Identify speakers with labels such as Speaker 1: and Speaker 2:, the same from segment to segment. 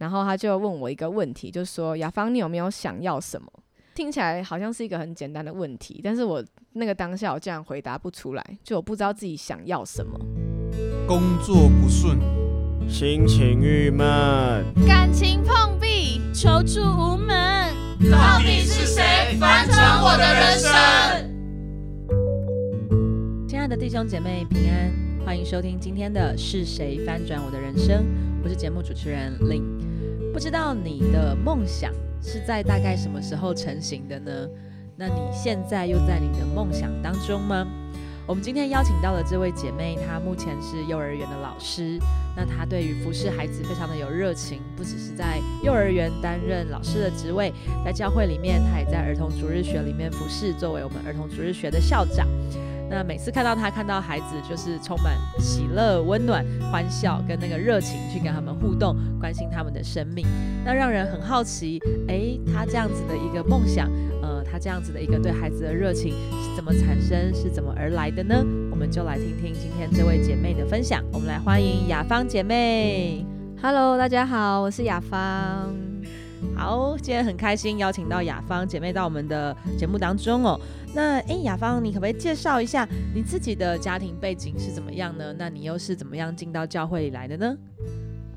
Speaker 1: 然后他就问我一个问题，就说雅芳，你有没有想要什么？听起来好像是一个很简单的问题，但是我那个当下我竟然回答不出来，就我不知道自己想要什么。
Speaker 2: 工作不顺，
Speaker 3: 心情郁闷，
Speaker 4: 感情碰壁，
Speaker 5: 求助无门，
Speaker 6: 到底是谁翻转我的人生？
Speaker 5: 亲爱的弟兄姐妹平安，欢迎收听今天的是谁翻转我的人生？我是节目主持人林。不知道你的梦想是在大概什么时候成型的呢？那你现在又在你的梦想当中吗？我们今天邀请到的这位姐妹，她目前是幼儿园的老师。那她对于服侍孩子非常的有热情，不只是在幼儿园担任老师的职位，在教会里面，她也在儿童主日学里面服侍，作为我们儿童主日学的校长。那每次看到他，看到孩子，就是充满喜乐、温暖、欢笑跟那个热情，去跟他们互动，关心他们的生命。那让人很好奇，诶，他这样子的一个梦想，呃，他这样子的一个对孩子的热情是怎么产生，是怎么而来的呢？我们就来听听今天这位姐妹的分享。我们来欢迎雅芳姐妹。
Speaker 1: Hello，大家好，我是雅芳。
Speaker 5: 好，今天很开心邀请到雅芳姐妹到我们的节目当中哦。那诶，雅芳，你可不可以介绍一下你自己的家庭背景是怎么样呢？那你又是怎么样进到教会里来的呢？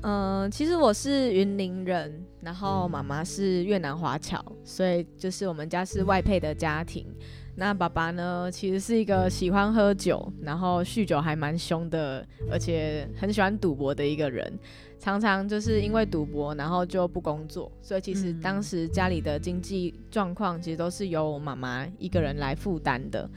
Speaker 1: 嗯，其实我是云林人，然后妈妈是越南华侨，所以就是我们家是外配的家庭。那爸爸呢，其实是一个喜欢喝酒，然后酗酒还蛮凶的，而且很喜欢赌博的一个人。常常就是因为赌博，然后就不工作，所以其实当时家里的经济状况其实都是由我妈妈一个人来负担的。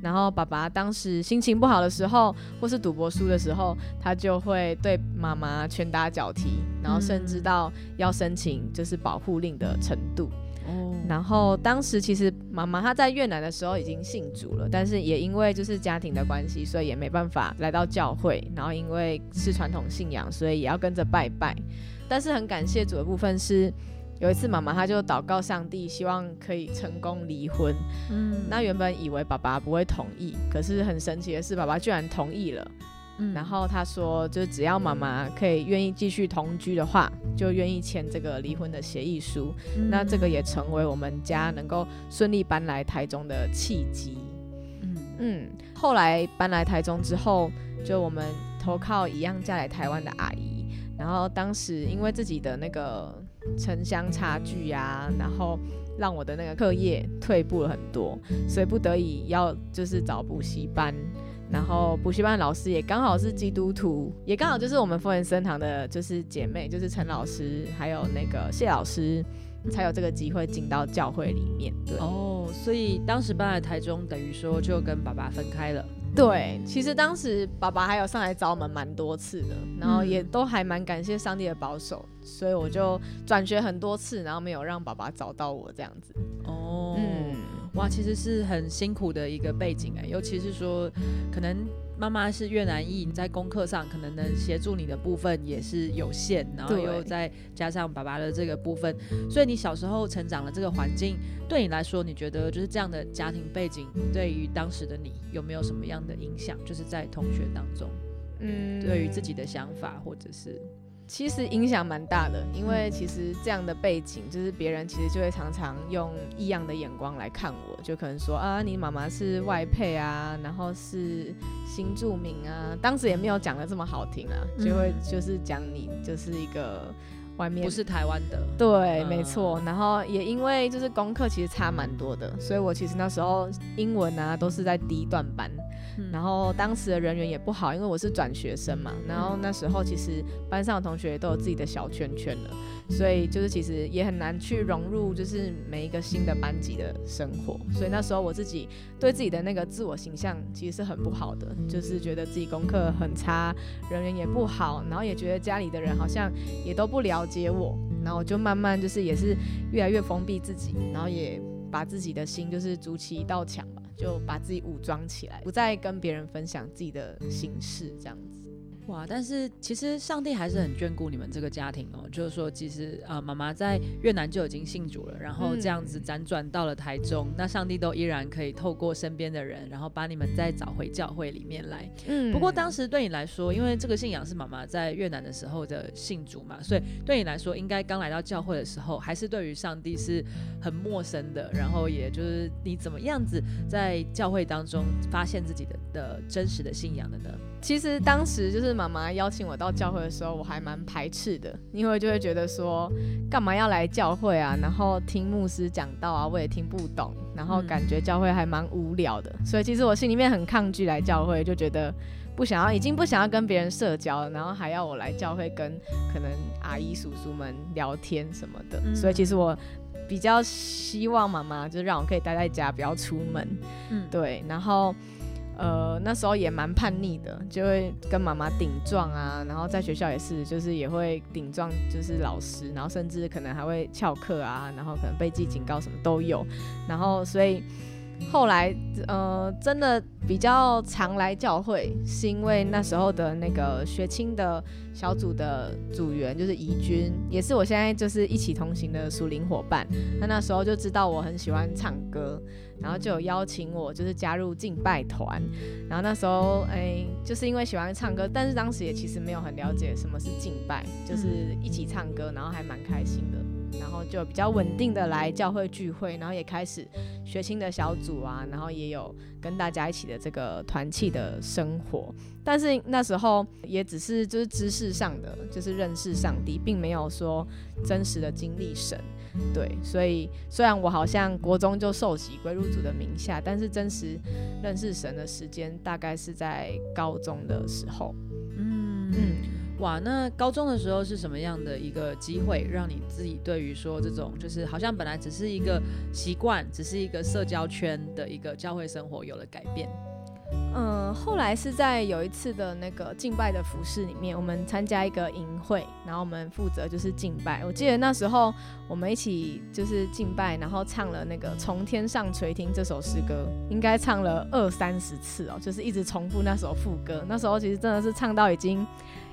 Speaker 1: 然后爸爸当时心情不好的时候，或是赌博输的时候，他就会对妈妈拳打脚踢，然后甚至到要申请就是保护令的程度。
Speaker 5: 哦，
Speaker 1: 然后当时其实妈妈她在越南的时候已经信主了，但是也因为就是家庭的关系，所以也没办法来到教会。然后因为是传统信仰，所以也要跟着拜拜。但是很感谢主的部分是，有一次妈妈她就祷告上帝，希望可以成功离婚。
Speaker 5: 嗯
Speaker 1: 那原本以为爸爸不会同意，可是很神奇的是，爸爸居然同意了。
Speaker 5: 嗯
Speaker 1: 然后他说，就只要妈妈可以愿意继续同居的话，就愿意签这个离婚的协议书。那这个也成为我们家能够顺利搬来台中的契机。
Speaker 5: 嗯
Speaker 1: 嗯，后来搬来台中之后，就我们投靠一样嫁来台湾的阿姨，然后当时因为自己的那个城乡差距呀、然后让我的那个课业退步了很多，所以不得已要就是找补习班。然后补习班老师也刚好是基督徒，也刚好就是我们丰原生堂的，就是姐妹，就是陈老师还有那个谢老师，才有这个机会进到教会里面。对，
Speaker 5: 哦，所以当时搬来台中，等于说就跟爸爸分开了。
Speaker 1: 对，其实当时爸爸还有上来找我们蛮多次的，然后也
Speaker 5: 嗯
Speaker 1: 都还蛮感谢上帝的保守，所以我就转学很多次，然后没有让爸爸找到我这样子。
Speaker 5: 哦，
Speaker 1: 嗯，
Speaker 5: 哇，其实是很辛苦的一个背景哎，尤其是说，可能妈妈是越南裔，你在功课上可能能协助你的部分也是有限，然后
Speaker 1: 对
Speaker 5: 又再加上爸爸的这个部分，所以你小时候成长的这个环境，对你来说，你觉得就是这样的家庭背景，对于当时的你有没有什么样的影响？就是在同学当中，
Speaker 1: 嗯
Speaker 5: 对于自己的想法，或者是
Speaker 1: 其实影响蛮大的，因为其实这样的背景，就是别人其实就会常常用异样的眼光来看我，就可能说啊，你妈妈是外配啊，然后是新住民啊，当时也没有讲的这么好听啊，就会就是讲你就是一个外面
Speaker 5: 不是台湾的？
Speaker 1: 对，
Speaker 5: 嗯
Speaker 1: 没错。然后也因为就是功课其实差蛮多的，所以我其实那时候英文啊都是在低段班。
Speaker 5: 嗯
Speaker 1: 然后当时的人缘也不好，因为我是转学生嘛。然后那时候其实班上的同学都有自己的小圈圈了，所以就是其实也很难去融入就是每一个新的班级的生活。所以那时候我自己对自己的那个自我形象其实是很不好的，就是觉得自己功课很差，人缘也不好，然后也觉得家里的人好像也都不了解我，然后我就慢慢就是也是越来越封闭自己，然后也把自己的心就是筑起一道墙吧，就把自己武装起来，不再跟别人分享自己的心事这样子。
Speaker 5: 哇！但是其实上帝还是很眷顾你们这个家庭哦。就是说，其实啊，妈妈在越南就已经信主了，然后这样子辗转到了台中，那上帝都依然可以透过身边的人，然后把你们再找回教会里面来。嗯。不过当时对你来说，因为这个信仰是妈妈在越南的时候的信主嘛，所以对你来说，应该刚来到教会的时候，还是对于上帝是很陌生的。然后也就是你怎么样子在教会当中发现自己的的真实的信仰的呢？
Speaker 1: 其实当时就是妈妈邀请我到教会的时候，我还蛮排斥的，因为就会觉得说，干嘛要来教会啊？然后听牧师讲道啊，我也听不懂，然后感觉教会还蛮无聊的，所以其实我心里面很抗拒来教会，就觉得不想要，已经不想要跟别人社交了，然后还要我来教会跟可能阿姨叔叔们聊天什么的，所以其实我比较希望妈妈就是让我可以待在家，不要出门。嗯，对，然后。呃，那时候也蛮叛逆的，就会跟妈妈顶撞啊，然后在学校也是，就是也会顶撞，就是老师，然后甚至可能还会翘课啊，然后可能被记警告什么都有，然后所以后来呃，真的比较常来教会，是因为那时候的那个学青的小组的组员就是怡君，也是我现在就是一起同行的属灵伙伴，他那时候就知道我很喜欢唱歌。然后就有邀请我，就是加入敬拜团。然后那时候，哎，就是因为喜欢唱歌，但是当时也其实没有很了解什么是敬拜，就是一起唱歌，然后还蛮开心的。然后就比较稳定的来教会聚会，然后也开始学新的小组啊，然后也有跟大家一起的这个团契的生活。但是那时候也只是就是知识上的，就是认识上帝，并没有说真实的经历神。对，所以虽然我好像国中就受洗归入主的名下，但是真实认识神的时间大概是在高中的时候。
Speaker 5: 嗯嗯，哇，那高中的时候是什么样的一个机会，让你自己对于说这种就是好像本来只是一个习惯，只是一个社交圈的一个教会生活有了改变？
Speaker 1: 嗯，后来是在有一次的那个敬拜的服饰里面，我们参加一个营会，然后我们负责就是敬拜。我记得那时候我们一起就是敬拜，然后唱了那个《从天上垂听》这首诗歌，应该唱了二三十次哦，就是一直重复那首副歌。那时候其实真的是唱到已经。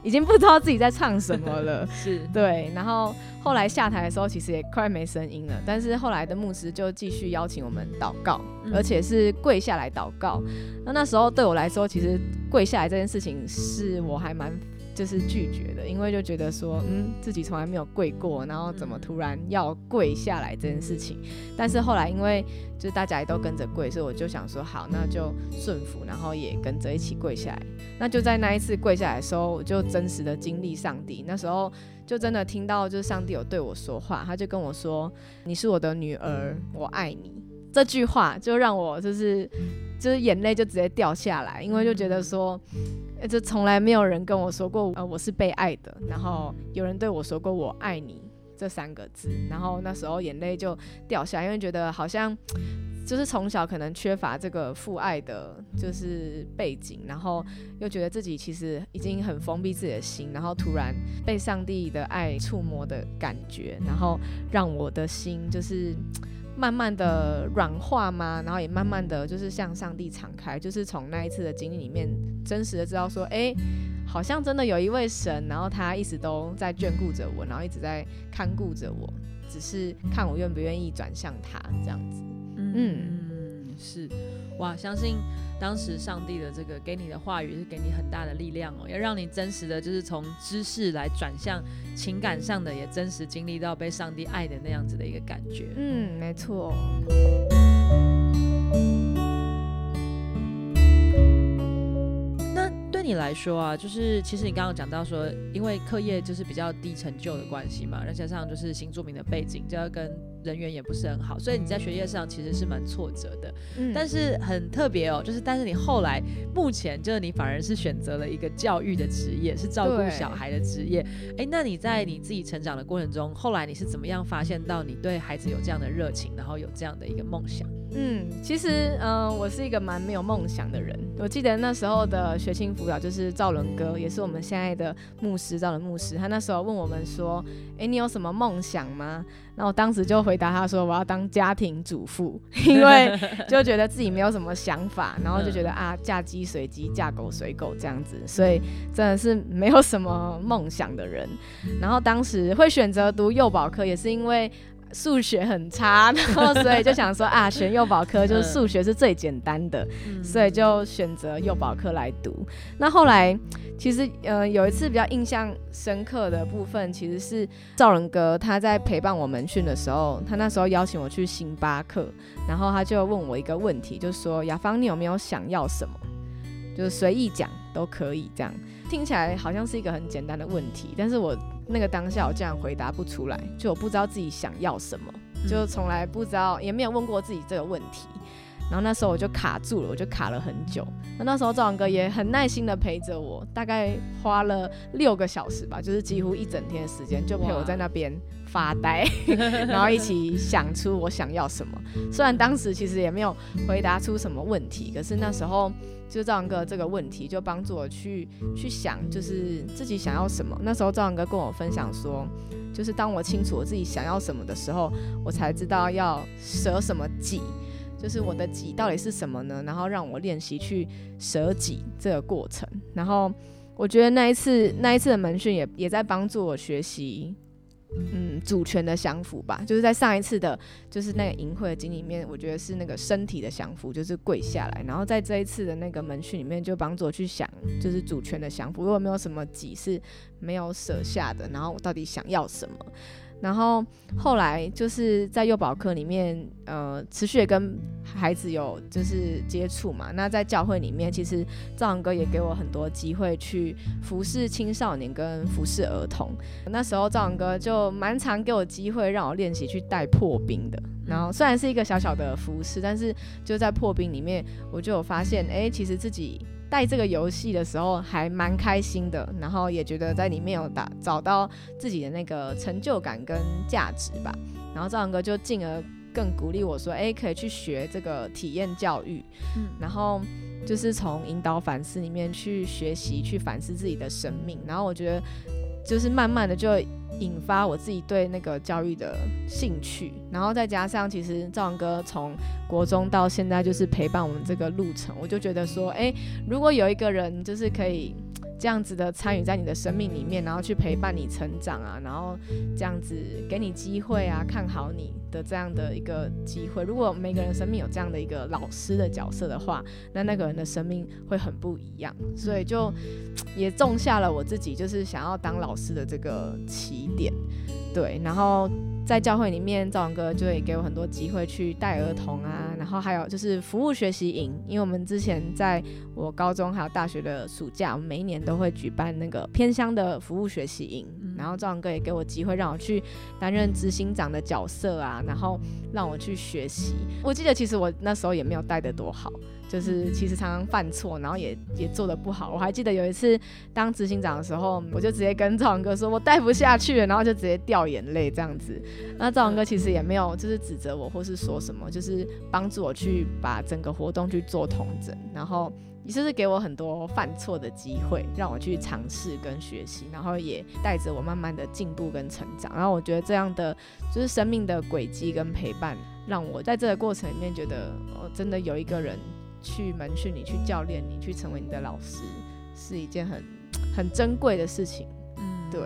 Speaker 1: 已经不知道自己在唱什么了，
Speaker 5: 是
Speaker 1: 对。然后后来下台的时候，其实也快没声音了。但是后来的牧师就继续邀请我们祷告，而且是跪下来祷告。那那时候对我来说，其实跪下来这件事情是我还蛮。就是拒绝的，因为就觉得说，嗯，自己从来没有跪过，然后怎么突然要跪下来这件事情。但是后来，因为就是大家也都跟着跪，所以我就想说，好，那就顺服，然后也跟着一起跪下来。那就在那一次跪下来的时候，我就真实的经历上帝。那时候就真的听到，就是上帝有对我说话，他就跟我说：“你是我的女儿，我爱你。”这句话就让我就是就是眼泪就直接掉下来，因为就觉得说。这从来没有人跟我说过，呃，我是被爱的。然后有人对我说过“我爱你”这三个字，然后那时候眼泪就掉下，因为觉得好像就是从小可能缺乏这个父爱的，就是背景，然后又觉得自己其实已经很封闭自己的心，然后突然被上帝的爱触摸的感觉，然后让我的心就是。慢慢的软化嘛？然后也慢慢的就是向上帝敞开，就是从那一次的经历里面，真实的知道说，哎，好像真的有一位神，然后他一直都在眷顾着我，然后一直在看顾着我，只是看我愿不愿意转向他这样子。
Speaker 5: 嗯，是，哇，相信。当时上帝的这个给你的话语是给你很大的力量哦，要让你真实的就是从知识来转向情感上的，也真实经历到被上帝爱的那样子的一个感觉。
Speaker 1: 嗯，没错。
Speaker 5: 你来说啊，就是其实你刚刚讲到说，因为课业就是比较低成就的关系嘛，再加上就是新著名的背景，就要跟人缘也不是很好，所以你在学业上其实是蛮挫折的。嗯，但是很特别哦，就是但是你后来目前就是你反而是选择了一个教育的职业，是照顾小孩的职业。哎，那你在你自己成长的过程中，后来你是怎么样发现到你对孩子有这样的热情，然后有这样的一个梦想？
Speaker 1: 嗯，其实嗯，我是一个蛮没有梦想的人。我记得那时候的学青辅导就是赵伦哥，也是我们现在的牧师赵伦牧师。他那时候问我们说：“哎，你有什么梦想吗？”那我当时就回答他说我要当家庭主妇，因为就觉得自己没有什么想法，然后就觉得啊嫁鸡随鸡，嫁狗随狗这样子，所以真的是没有什么梦想的人。然后当时会选择读幼保科，也是因为。数学很差，然后所以就想说啊，选幼保科就是数学是最简单的，所以就选择幼保科来读。那后来其实呃有一次比较印象深刻的部分，其实是赵仁哥他在陪伴我们训的时候，他那时候邀请我去星巴克，然后他就问我一个问题，就说雅芳你有没有想要什么？就是随意讲都可以，这样听起来好像是一个很简单的问题，但是我。那个当下我竟然回答不出来，就我不知道自己想要什么，就从来不知道，也没有问过自己这个问题。然后那时候我就卡住了，我就卡了很久。那那时候赵阳哥也很耐心的陪着我，大概花了六个小时吧，就是几乎一整天的时间，就陪我在那边发呆，然后一起想出我想要什么。虽然当时其实也没有回答出什么问题，可是那时候。就赵阳哥这个问题，就帮助我去去想，就是自己想要什么。那时候赵阳哥跟我分享说，就是当我清楚我自己想要什么的时候，我才知道要舍什么己，就是我的己到底是什么呢？然后让我练习去舍己这个过程。然后我觉得那一次那一次的门训也也在帮助我学习。嗯，主权的降服吧，就是在上一次的，就是那个淫秽的经里面，我觉得是那个身体的降服，就是跪下来。然后在这一次的那个门训里面，就帮助我去想，就是主权的降服，如果没有什么己是没有舍下的，然后我到底想要什么？然后后来就是在幼保课里面，呃，持续跟孩子有就是接触嘛。那在教会里面，其实赵阳哥也给我很多机会去服侍青少年跟服侍儿童。那时候赵阳哥就蛮常给我机会让我练习去带破冰的。然后虽然是一个小小的服饰，但是就在破冰里面，我就有发现，哎，其实自己。带这个游戏的时候还蛮开心的，然后也觉得在里面有打找到自己的那个成就感跟价值吧。然后赵阳哥就进而更鼓励我说：“哎，可以去学这个体验教育，嗯，然后就是从引导反思里面去学习，去反思自己的生命。”然后我觉得就是慢慢的就。引发我自己对那个教育的兴趣，然后再加上其实赵阳哥从国中到现在就是陪伴我们这个路程，我就觉得说，哎，如果有一个人就是可以。这样子的参与在你的生命里面，然后去陪伴你成长啊，然后这样子给你机会啊，看好你的这样的一个机会。如果每个人生命有这样的一个老师的角色的话，那那个人的生命会很不一样。所以就也种下了我自己就是想要当老师的这个起点，对，然后。在教会里面，赵王哥就会给我很多机会去带儿童啊，然后还有就是服务学习营，因为我们之前在我高中还有大学的暑假，我们每一年都会举办那个偏乡的服务学习营，然后赵阳哥也给我机会让我去担任执行长的角色啊，然后让我去学习。我记得其实我那时候也没有带的多好。就是其实常常犯错，然后也也做的不好。我还记得有一次当执行长的时候，我就直接跟赵文哥说，我带不下去了，然后就直接掉眼泪这样子。那赵文哥其实也没有就是指责我或是说什么，就是帮助我去把整个活动去做统整，然后也就是给我很多犯错的机会，让我去尝试跟学习，然后也带着我慢慢的进步跟成长。然后我觉得这样的就是生命的轨迹跟陪伴，让我在这个过程里面觉得，哦，真的有一个人。去门训你，去教练你，去成为你的老师，是一件很很珍贵的事情。嗯，对。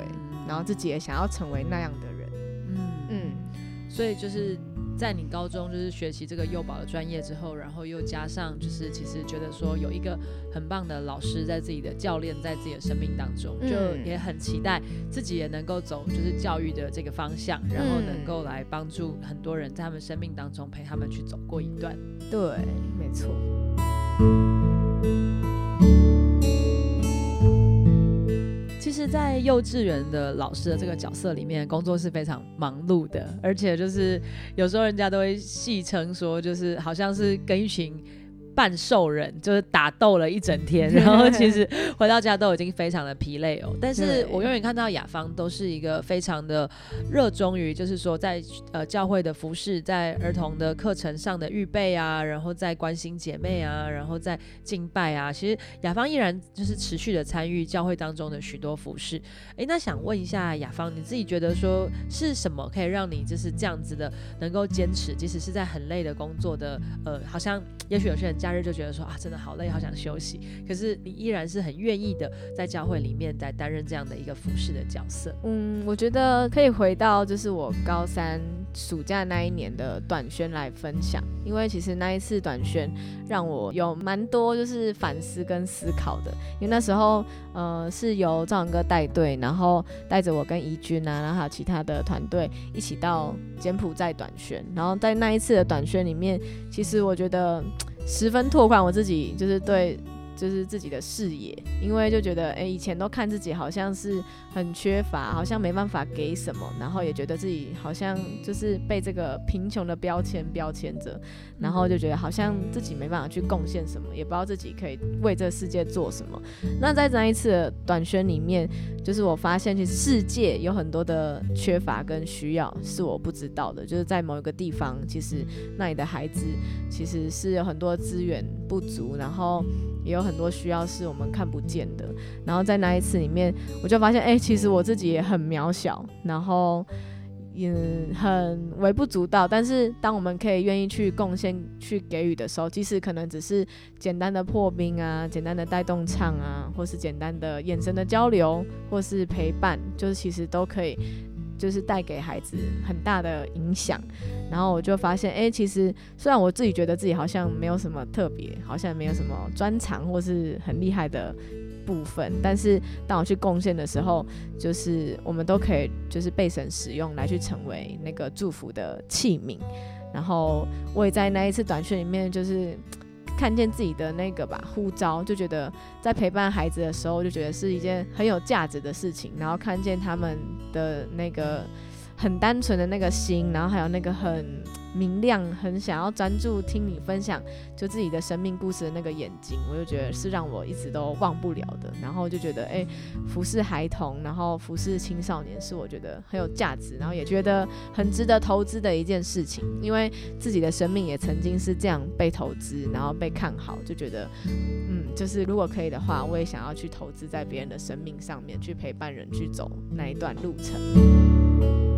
Speaker 1: 然后自己也想要成为那样的人。嗯
Speaker 5: 嗯。所以就是在你高中就是学习这个幼保的专业之后，然后又加上就是其实觉得说有一个很棒的老师在自己的教练在自己的生命当中，就也很期待自己也能够走就是教育的这个方向，然后能够来帮助很多人在他们生命当中陪他们去走过一段。
Speaker 1: 对，没错。
Speaker 5: 在幼稚园的老师的这个角色里面，工作是非常忙碌的，而且就是有时候人家都会戏称说，就是好像是跟一群半兽人，就是打斗了一整天，然后其实回到家都已经非常的疲累哦。但是我永远看到雅芳都是一个非常的热衷于，就是说在呃教会的服饰，在儿童的课程上的预备啊，然后在关心姐妹啊，然后在敬拜啊。其实雅芳依然就是持续的参与教会当中的许多服饰。哎，那想问一下雅芳，你自己觉得说是什么可以让你就是这样子的能够坚持，即使是在很累的工作的呃，好像也许有些人。假日就觉得说啊，真的好累，好想休息。可是你依然是很愿意的，在教会里面在担任这样的一个服饰的角色。
Speaker 1: 嗯，我觉得可以回到就是我高三暑假那一年的短宣来分享，因为其实那一次短宣让我有蛮多就是反思跟思考的。因为那时候呃是由赵阳哥带队，然后带着我跟怡君啊，然后还有其他的团队一起到柬埔寨短宣。然后在那一次的短宣里面，其实我觉得。十分拓宽我自己，就是对。就是自己的视野，因为就觉得，哎，以前都看自己好像是很缺乏，好像没办法给什么，然后也觉得自己好像就是被这个贫穷的标签标签着，然后就觉得好像自己没办法去贡献什么，也不知道自己可以为这个世界做什么。那在那一次的短宣里面，就是我发现，其实世界有很多的缺乏跟需要是我不知道的，就是在某一个地方，其实那里的孩子其实是有很多资源不足，然后。也有很多需要是我们看不见的，然后在那一次里面，我就发现，哎，其实我自己也很渺小，然后也很微不足道。但是，当我们可以愿意去贡献、去给予的时候，即使可能只是简单的破冰啊、简单的带动唱啊，或是简单的眼神的交流，或是陪伴，就是其实都可以。就是带给孩子很大的影响，然后我就发现，哎，其实虽然我自己觉得自己好像没有什么特别，好像没有什么专长或是很厉害的部分，但是当我去贡献的时候，就是我们都可以就是被神使用来去成为那个祝福的器皿，然后我也在那一次短讯里面就是。看见自己的那个吧护照，就觉得在陪伴孩子的时候，就觉得是一件很有价值的事情。然后看见他们的那个很单纯的那个心，然后还有那个很。明亮，很想要专注听你分享就自己的生命故事的那个眼睛，我就觉得是让我一直都忘不了的。然后就觉得，哎，服侍孩童，然后服侍青少年，是我觉得很有价值，然后也觉得很值得投资的一件事情。因为自己的生命也曾经是这样被投资，然后被看好，就觉得，嗯，就是如果可以的话，我也想要去投资在别人的生命上面，去陪伴人去走那一段路程。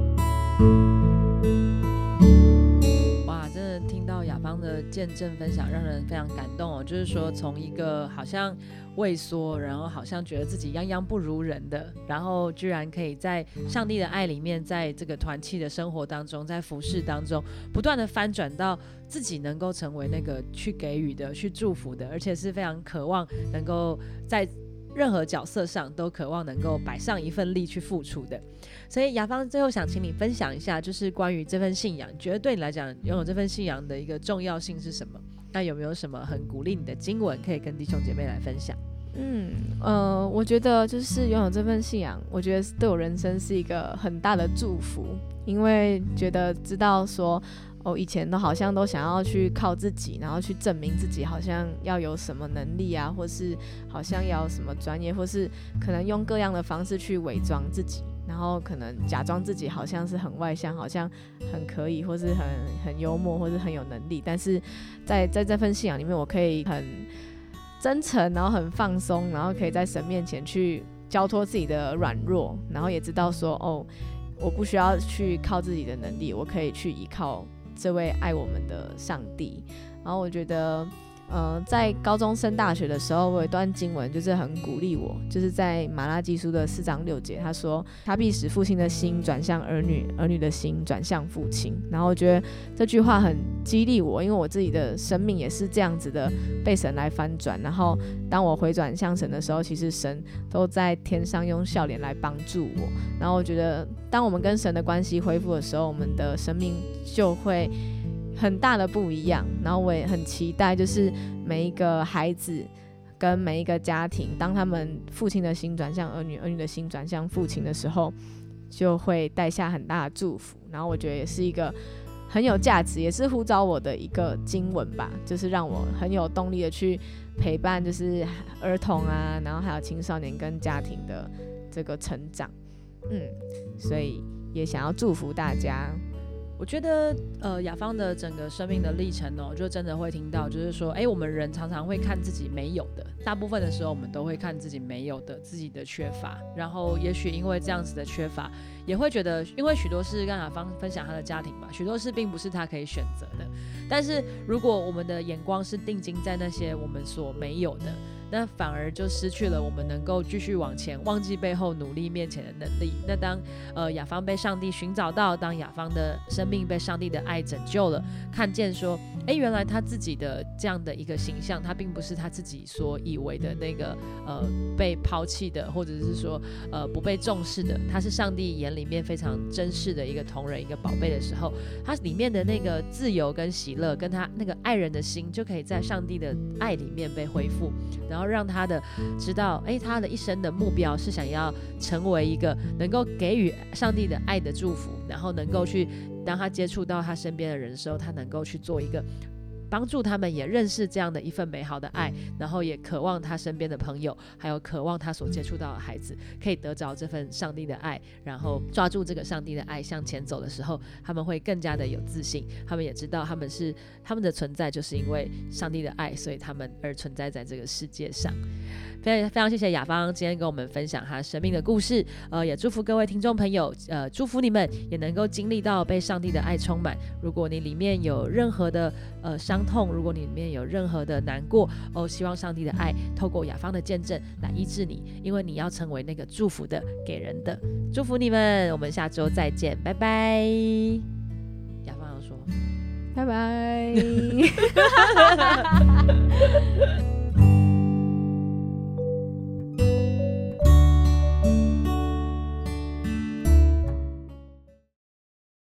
Speaker 5: 哇，真的听到亚芳的见证分享让人非常感动哦，就是说从一个好像畏缩，然后好像觉得自己样样不如人的，然后居然可以在上帝的爱里面，在这个团契的生活当中，在服饰当中，不断的翻转到自己能够成为那个去给予的、去祝福的，而且是非常渴望能够在。任何角色上都渴望能够摆上一份力去付出的，所以雅芳最后想请你分享一下，就是关于这份信仰，觉得对你来讲拥有这份信仰的一个重要性是什么？那有没有什么很鼓励你的经文可以跟弟兄姐妹来分享？
Speaker 1: 嗯呃，我觉得就是拥有这份信仰，我觉得对我人生是一个很大的祝福，因为觉得知道说。哦，以前都好像都想要去靠自己，然后去证明自己，好像要有什么能力啊，或是好像要什么专业，或是可能用各样的方式去伪装自己，然后可能假装自己好像是很外向，好像很可以，或是很很幽默，或是很有能力。但是在在这份信仰里面，我可以很真诚，然后很放松，然后可以在神面前去交托自己的软弱，然后也知道说，哦，我不需要去靠自己的能力，我可以去依靠。这位爱我们的上帝，然后我觉得。呃，在高中升大学的时候，我有一段经文就是很鼓励我，就是在马拉基书的四章六节，他说他必使父亲的心转向儿女，儿女的心转向父亲。然后我觉得这句话很激励我，因为我自己的生命也是这样子的被神来翻转。然后当我回转向神的时候，其实神都在天上用笑脸来帮助我。然后我觉得，当我们跟神的关系恢复的时候，我们的生命就会。很大的不一样，然后我也很期待，就是每一个孩子跟每一个家庭，当他们父亲的心转向儿女，儿女的心转向父亲的时候，就会带下很大的祝福。然后我觉得也是一个。很有价值，也是呼召我的一个经文吧，就是让我很有动力的去陪伴，就是儿童啊，然后还有青少年跟家庭的这个成长。嗯，所以也想要祝福大家。
Speaker 5: 我觉得，呃，雅芳的整个生命的历程哦，就真的会听到，就是说，哎，我们人常常会看自己没有的，大部分的时候我们都会看自己没有的，自己的缺乏，然后也许因为这样子的缺乏，也会觉得，因为许多事跟雅芳分享她的家庭吧，许多事并不是她可以选择的，但是如果我们的眼光是定睛在那些我们所没有的。那反而就失去了我们能够继续往前，忘记背后努力面前的能力。那当呃雅芳被上帝寻找到，当雅芳的生命被上帝的爱拯救了，看见说，哎，原来他自己的这样的一个形象，他并不是他自己所以为的那个呃被抛弃的，或者是说呃不被重视的，他是上帝眼里面非常珍视的一个同人，一个宝贝的时候，他里面的那个自由跟喜乐，跟他那个爱人的心，就可以在上帝的爱里面被恢复。然后让他的知道，哎，他的一生的目标是想要成为一个能够给予上帝的爱的祝福，然后能够去当他接触到他身边的人的时候，他能够去做一个。帮助他们也认识这样的一份美好的爱，然后也渴望他身边的朋友，还有渴望他所接触到的孩子，可以得着这份上帝的爱，然后抓住这个上帝的爱向前走的时候，他们会更加的有自信。他们也知道他们是他们的存在，就是因为上帝的爱，所以他们而存在在这个世界上。非常非常谢谢雅芳今天跟我们分享她生命的故事，呃，也祝福各位听众朋友，呃，祝福你们也能够经历到被上帝的爱充满。如果你里面有任何的呃伤痛，如果你里面有任何的难过，哦，希望上帝的爱透过雅芳的见证来医治你，因为你要成为那个祝福的给人的。祝福你们，我们下周再见，拜拜。雅芳要说，
Speaker 1: 拜拜。